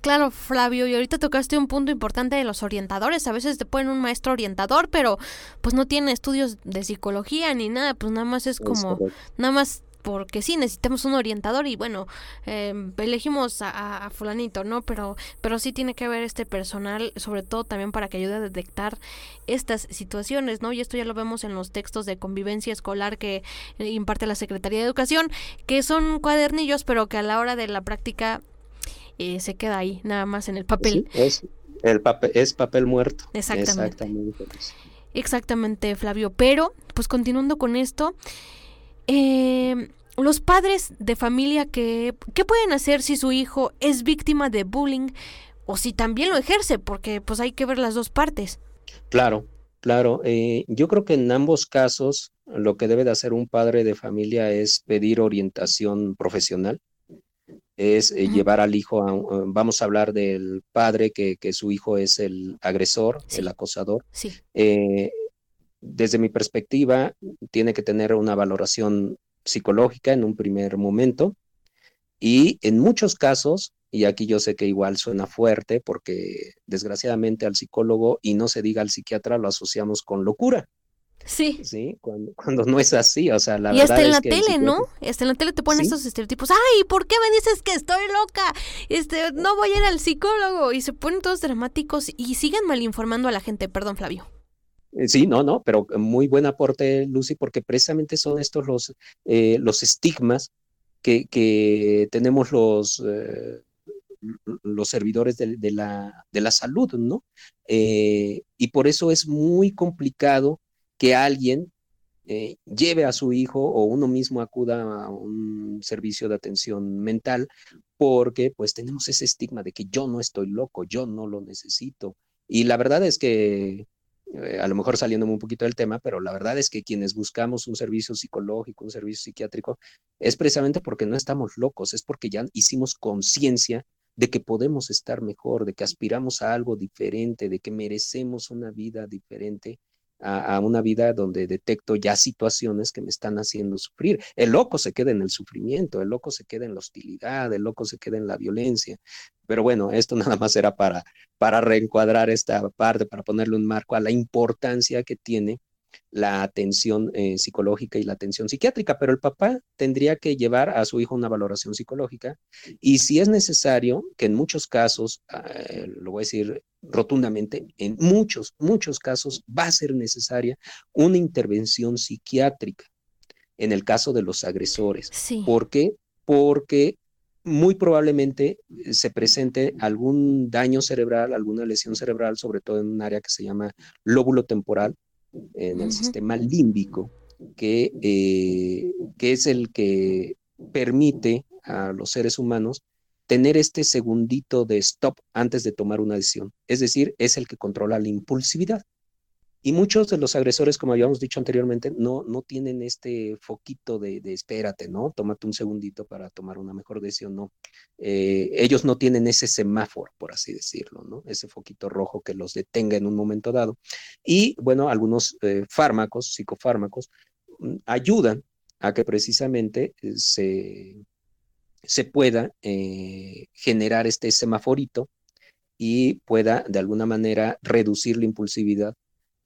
Claro, Flavio, y ahorita tocaste un punto importante de los orientadores. A veces te ponen un maestro orientador, pero pues no tiene estudios de psicología ni nada, pues nada más es como, nada más porque sí necesitamos un orientador y bueno, em, elegimos a, fulanito, ¿no? Pero, pero sí tiene que haber este personal, sobre todo también para que ayude a detectar estas situaciones, ¿no? Y esto ya lo vemos en los textos de convivencia escolar que eh, imparte la Secretaría de Educación, que son cuadernillos, pero que a la hora de la práctica eh, se queda ahí, nada más en el papel. es, el papel es papel muerto. Exactamente. Exactamente. Exactamente, Flavio. Pero, pues continuando con esto, eh, los padres de familia que qué pueden hacer si su hijo es víctima de bullying o si también lo ejerce, porque pues hay que ver las dos partes. Claro, claro. Eh, yo creo que en ambos casos lo que debe de hacer un padre de familia es pedir orientación profesional, es eh, llevar al hijo a, vamos a hablar del padre que, que su hijo es el agresor, el acosador. Sí. Eh, desde mi perspectiva, tiene que tener una valoración psicológica en un primer momento y en muchos casos, y aquí yo sé que igual suena fuerte porque desgraciadamente al psicólogo y no se diga al psiquiatra lo asociamos con locura. Sí. Sí, cuando, cuando no es así, o sea, la y verdad hasta en es la que tele, ¿no? Hasta en la tele te ponen Sí. estos estereotipos. Ay, ¿por qué me dices que estoy loca? Este, no voy a ir al psicólogo. Y se ponen todos dramáticos y siguen malinformando a la gente. Perdón, Flavio. Eh, Sí, no, no, pero muy buen aporte, Lucy, porque precisamente son estos los, eh, los estigmas que, que tenemos los, eh, los servidores de, de la, de la salud, ¿no? Y por eso es muy complicado que alguien lleve a su hijo o uno mismo acuda a un servicio de atención mental, porque pues tenemos ese estigma de que yo no estoy loco, yo no lo necesito. Y la verdad es que eh, a lo mejor saliéndome un poquito del tema, pero la verdad es que quienes buscamos un servicio psicológico, un servicio psiquiátrico, es precisamente porque no estamos locos, es porque ya hicimos conciencia de que podemos estar mejor, de que aspiramos a algo diferente, de que merecemos una vida diferente a, una vida donde detecto ya situaciones que me están haciendo sufrir. El loco se queda en el sufrimiento, el loco se queda en la hostilidad, el loco se queda en la violencia. Pero bueno, esto (laughs) nada más era para, para reencuadrar esta parte, para ponerle un marco a la importancia que tiene la atención eh, psicológica y la atención psiquiátrica, pero el papá tendría que llevar a su hijo una valoración psicológica y si es necesario, que en muchos casos, eh, lo voy a decir rotundamente, en muchos, muchos casos va a ser necesaria una intervención psiquiátrica en el caso de los agresores. Sí. ¿Por qué? Porque muy probablemente eh, se presente algún daño cerebral, alguna lesión cerebral, sobre todo en un área que se llama lóbulo temporal, en el sistema límbico, que, eh, que es el que permite a los seres humanos tener este segundito de stop antes de tomar una decisión. Es decir, es el que controla la impulsividad. Y muchos de los agresores, como habíamos dicho anteriormente, no, no tienen este foquito de, de espérate, ¿no? Tómate un segundito para tomar una mejor decisión, no. Eh, ellos no tienen ese semáforo, por así decirlo, ¿no? Ese foquito rojo que los detenga en un momento dado. Y bueno, algunos eh, fármacos, psicofármacos, mm, ayudan a que precisamente eh, se, se pueda generar este semaforito y pueda de alguna manera reducir la impulsividad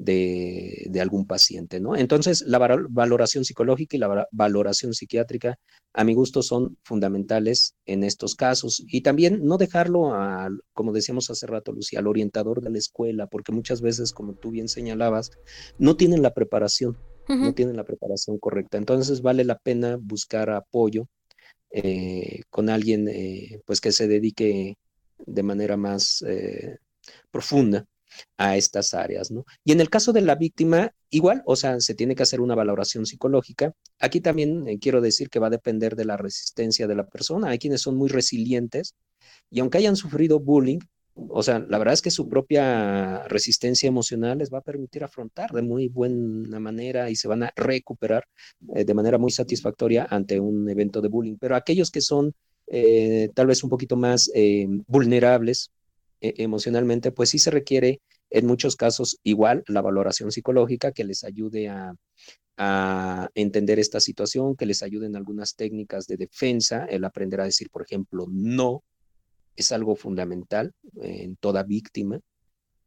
de, de algún paciente, ¿no? Entonces, la val- valoración psicológica y la va- valoración psiquiátrica, a mi gusto, son fundamentales en estos casos. Y también no dejarlo, al, como decíamos hace rato, Lucía, al orientador de la escuela, porque muchas veces, como tú bien señalabas, no tienen la preparación, no tienen la preparación correcta. Entonces, vale la pena buscar apoyo eh, con alguien eh, pues que se dedique de manera más eh, profunda a estas áreas, ¿no? Y en el caso de la víctima, igual, o sea, se tiene que hacer una valoración psicológica. Aquí también eh, quiero decir que va a depender de la resistencia de la persona. Hay quienes son muy resilientes y aunque hayan sufrido bullying, o sea, la verdad es que su propia resistencia emocional les va a permitir afrontar de muy buena manera y se van a recuperar eh, de manera muy satisfactoria ante un evento de bullying. Pero aquellos que son eh, tal vez un poquito más vulnerables eh, emocionalmente, pues sí se requiere en muchos casos igual la valoración psicológica que les ayude a, entender esta situación, que les ayuden algunas técnicas de defensa, el aprender a decir, por ejemplo, no, es algo fundamental eh, en toda víctima.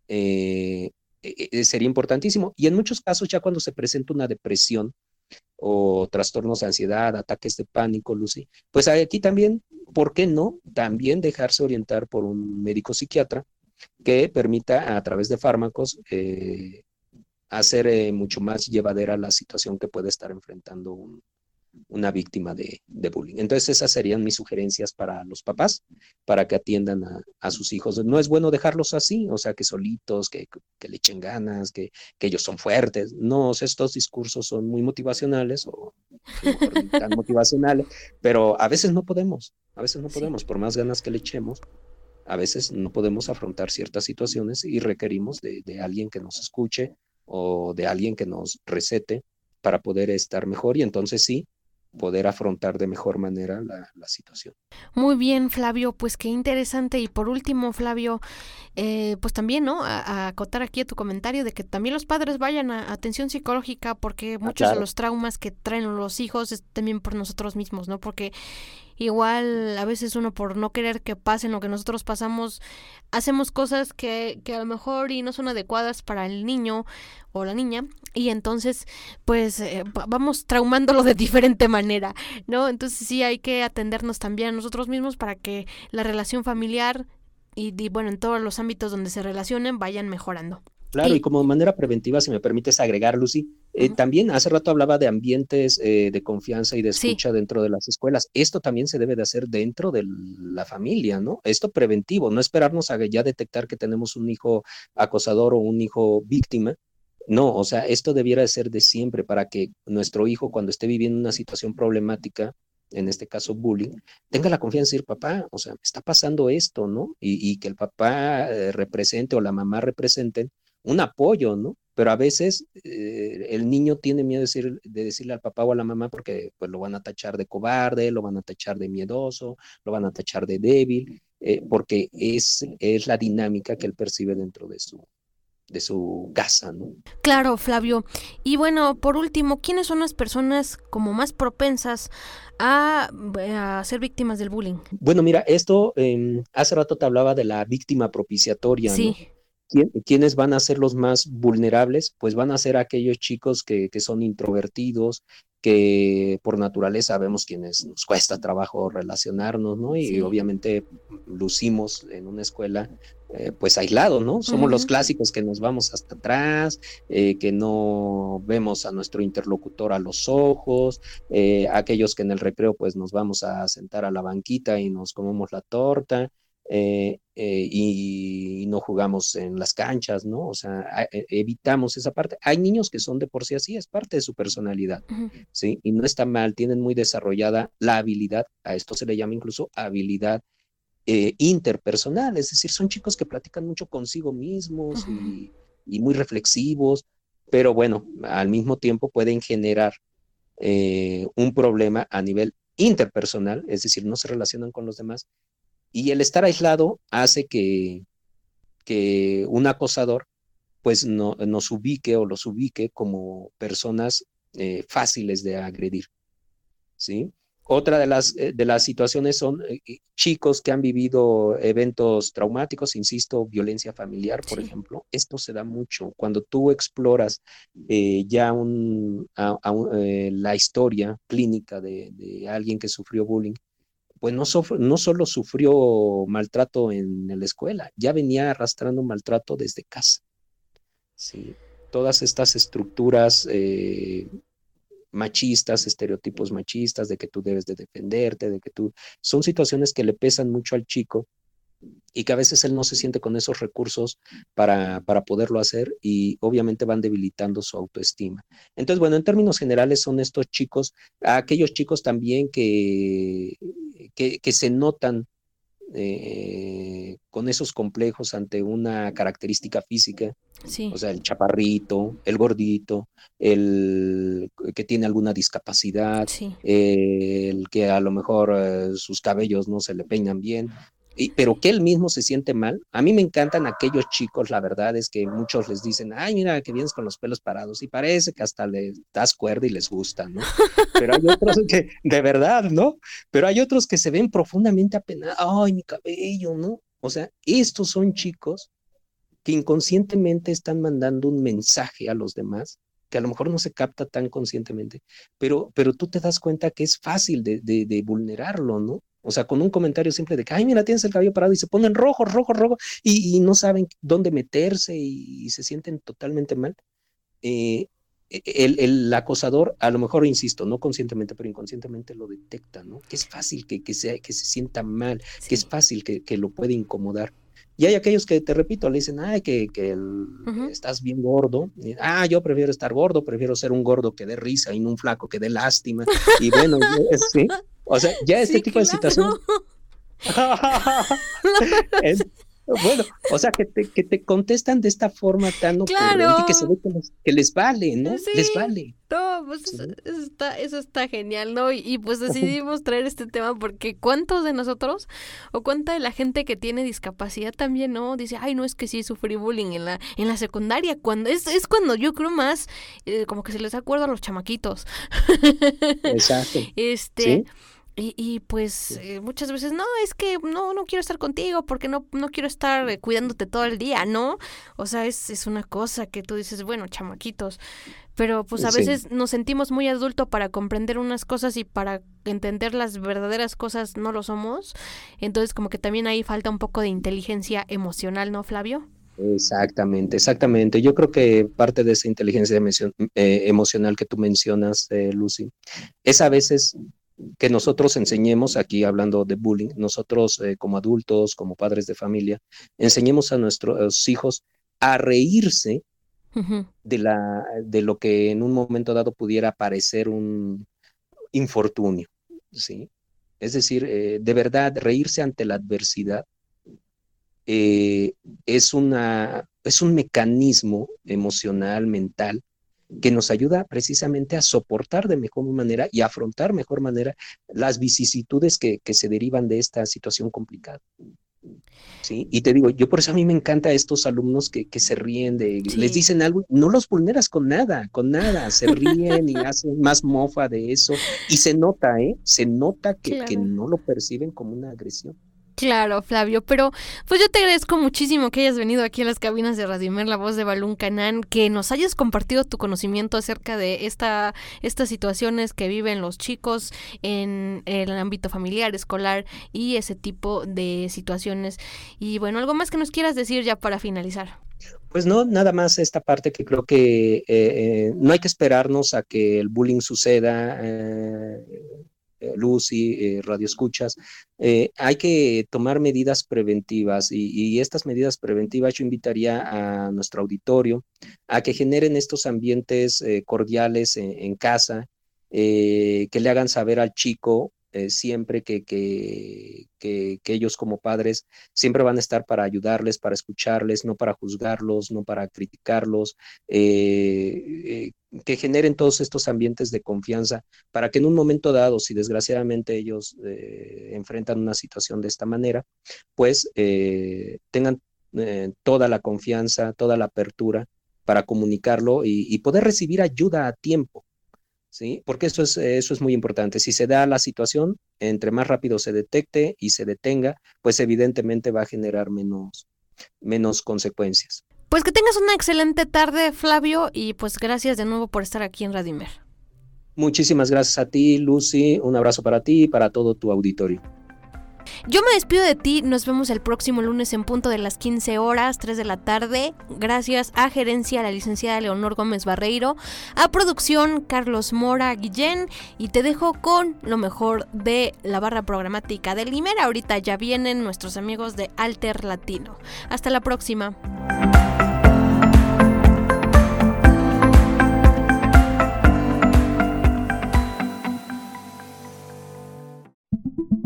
Eh, eh, eh, sería importantísimo. Y en muchos casos, ya cuando se presenta una depresión o trastornos de ansiedad, ataques de pánico, Lucy, pues aquí también, ¿por qué no? También dejarse orientar por un médico psiquiatra que permita a través de fármacos eh, hacer eh, mucho más llevadera la situación que puede estar enfrentando un, una víctima de, de, bullying. Entonces esas serían mis sugerencias para los papás, para que atiendan a, a, sus hijos. No es bueno dejarlos así, o sea, que solitos, que, que le echen ganas, que, que, ellos son fuertes. No, estos discursos son muy motivacionales o mejor, tan (laughs) motivacionales, pero a veces no podemos, a veces no podemos, sí. por más ganas que le echemos. A veces no podemos afrontar ciertas situaciones y requerimos de, de alguien que nos escuche o de alguien que nos recete para poder estar mejor y entonces sí, poder afrontar de mejor manera la, la, situación. Muy bien, Flavio, pues qué interesante. Y por último, Flavio, eh, pues también, ¿no? A, a, acotar aquí a tu comentario de que también los padres vayan a atención psicológica porque muchos ah, claro. de los traumas que traen los hijos es también por nosotros mismos, ¿no? Porque igual a veces uno por no querer que pasen lo que nosotros pasamos, hacemos cosas que, que a lo mejor y no son adecuadas para el niño o la niña y entonces pues eh, vamos traumándolo de (laughs) diferente manera, ¿no? Entonces sí hay que atendernos también a nosotros mismos para que la relación familiar y, y bueno, en todos los ámbitos donde se relacionen vayan mejorando. Claro, y como manera preventiva, si me permites agregar, Lucy, eh, también hace rato hablaba de ambientes eh, de confianza y de escucha dentro de las escuelas. Esto también se debe de hacer dentro de la familia, ¿no? Esto preventivo, no esperarnos a ya detectar que tenemos un hijo acosador o un hijo víctima. No, o sea, esto debiera de ser de siempre para que nuestro hijo cuando esté viviendo una situación problemática, en este caso bullying, tenga la confianza de decir, papá, o sea, está pasando esto, ¿no? Y, que el papá eh, represente o la mamá representen un apoyo, ¿no? Pero a veces eh, el niño tiene miedo de, decirle al papá o a la mamá porque pues lo van a tachar de cobarde, lo van a tachar de miedoso, lo van a tachar de débil, eh, porque es, es la dinámica que él percibe dentro de su, de su casa, ¿no? Claro, Flavio. Y bueno, por último, ¿quiénes son las personas como más propensas a, a ser víctimas del bullying? Bueno, mira, esto eh, hace rato te hablaba de la víctima propiciatoria, sí. ¿no? ¿Quiénes van a ser los más vulnerables? Pues van a ser aquellos chicos que, que son introvertidos, que por naturaleza vemos quienes nos cuesta trabajo relacionarnos, ¿no? Y obviamente lucimos en una escuela eh, pues aislado, ¿no? Somos los clásicos que nos vamos hasta atrás, eh, que no vemos a nuestro interlocutor a los ojos, eh, aquellos que en el recreo pues nos vamos a sentar a la banquita y nos comemos la torta, eh, eh, y, no jugamos en las canchas, ¿no? O sea, e, evitamos esa parte. Hay niños que son de por sí así, es parte de su personalidad, ¿sí? Y no está mal, tienen muy desarrollada la habilidad, a esto se le llama incluso habilidad eh, interpersonal, es decir, son chicos que platican mucho consigo mismos y, y, muy reflexivos, pero bueno, al mismo tiempo pueden generar un problema a nivel interpersonal, es decir, no se relacionan con los demás y el estar aislado hace que, que un acosador pues no, nos ubique o los ubique como personas eh, fáciles de agredir. ¿sí? Otra de las, eh, de las situaciones son eh, chicos que han vivido eventos traumáticos, insisto, violencia familiar, por ejemplo. Esto se da mucho. Cuando tú exploras ya un, la historia clínica de, de, alguien que sufrió bullying, pues no, solo sufrió maltrato en, la escuela, ya venía arrastrando maltrato desde casa. Sí, todas estas estructuras eh, machistas, estereotipos machistas, de que tú debes de defenderte, de que tú... Son situaciones que le pesan mucho al chico y que a veces él no se siente con esos recursos para, para, poderlo hacer y obviamente van debilitando su autoestima. Entonces, bueno, en términos generales son estos chicos, aquellos chicos también que, que, que se notan eh, con esos complejos ante una característica física, o sea, el chaparrito, el gordito, el que tiene alguna discapacidad, el que a lo mejor eh, sus cabellos no se le peinan bien, pero que él mismo se siente mal. A mí me encantan aquellos chicos, la verdad es que muchos les dicen, ay, mira, que vienes con los pelos parados y parece que hasta le das cuerda y les gusta, ¿no? (laughs) Pero hay otros que, de verdad, ¿no? Pero hay otros que se ven profundamente apenados, ay, mi cabello, ¿no? O sea, estos son chicos que inconscientemente están mandando un mensaje a los demás que a lo mejor no se capta tan conscientemente, pero, pero tú te das cuenta que es fácil de, de, de vulnerarlo, ¿no? O sea, con un comentario simple de que, ay, mira, tienes el cabello parado y se ponen rojo, rojo, rojo y, no saben dónde meterse y, se sienten totalmente mal. Eh, e, el, el, acosador, a lo mejor, insisto, no conscientemente, pero inconscientemente lo detecta, ¿no? Que es fácil que, que, sea, que se sienta mal, que es fácil que, que, lo puede incomodar. Y hay aquellos que, te repito, le dicen, ay, que, que estás bien gordo. ah, yo prefiero estar gordo, prefiero ser un gordo que dé risa y no un flaco que dé lástima. Y bueno, sí, o sea, ya este tipo de situaciones. (laughs) (laughs) bueno, o sea, que te, que te contestan de esta forma tan ocurrente que se ve que les, vale, ¿no? Les vale. No, pues eso, está, eso está genial, ¿no? Y, pues decidimos traer este tema porque ¿cuántos de nosotros o cuánta de la gente que tiene discapacidad también, ¿no? Dice, ay, no, es que sí sufrí bullying en la, en la secundaria, cuando es, es cuando yo creo más, eh, como que se les acuerda a los chamaquitos. Exacto. (laughs) este... Y, pues eh, muchas veces, no, es que no, no quiero estar contigo porque no, no quiero estar eh, cuidándote todo el día, ¿no? O sea, es, es una cosa que tú dices, bueno, chamaquitos, pero pues a veces nos sentimos muy adultos para comprender unas cosas y para entender las verdaderas cosas no lo somos. Entonces como que también ahí falta un poco de inteligencia emocional, ¿no, Flavio? Exactamente, exactamente. Yo creo que parte de esa inteligencia eh, emocional que tú mencionas, Lucy, es a veces que nosotros enseñemos, aquí hablando de bullying, nosotros eh, como adultos, como padres de familia, enseñemos a nuestros hijos a reírse de, la, de lo que en un momento dado pudiera parecer un infortunio, ¿sí? Es decir, eh, de verdad, reírse ante la adversidad eh, es, una, es un mecanismo emocional, mental, que nos ayuda precisamente a soportar de mejor manera y afrontar mejor manera las vicisitudes que, se derivan de esta situación complicada. Sí, y te digo, yo por eso a mí me encanta estos alumnos que, se ríen de, les dicen algo, no los vulneras con nada, con nada, se ríen y hacen más mofa de eso, y se nota, ¿eh? Se nota que, que no lo perciben como una agresión. Claro, Flavio, pero pues yo te agradezco muchísimo que hayas venido aquí a las cabinas de Radimer, la voz de Balún Canán, que nos hayas compartido tu conocimiento acerca de esta, estas situaciones que viven los chicos en el ámbito familiar, escolar y ese tipo de situaciones. Y bueno, algo más que nos quieras decir ya para finalizar. Pues no, nada más esta parte que creo que eh, eh, no hay que esperarnos a que el bullying suceda. Eh, eh, Lucy, eh, Radio Escuchas, eh, hay que tomar medidas preventivas y, estas medidas preventivas yo invitaría a nuestro auditorio a que generen estos ambientes cordiales en, casa, que le hagan saber al chico siempre que, que, que, ellos como padres siempre van a estar para ayudarles, para escucharles, no para juzgarlos, no para criticarlos, que generen todos estos ambientes de confianza para que en un momento dado, si desgraciadamente ellos eh, enfrentan una situación de esta manera, pues eh, tengan eh, toda la confianza, toda la apertura para comunicarlo y, poder recibir ayuda a tiempo. ¿Sí? Porque eso es, eso es muy importante. Si se da la situación, entre más rápido se detecte y se detenga, pues evidentemente va a generar menos, menos consecuencias. Pues que tengas una excelente tarde, Flavio, y pues gracias de nuevo por estar aquí en Radimer. Muchísimas gracias a ti, Lucy. Un abrazo para ti y para todo tu auditorio. Yo me despido de ti, nos vemos el próximo lunes en punto de las 15 horas, 3 de la tarde. Gracias a gerencia, la licenciada Leonor Gómez Barreiro, a producción Carlos Mora Guillén y te dejo con lo mejor de la barra programática del Limer. Ahorita ya vienen nuestros amigos de Alter Latino. Hasta la próxima.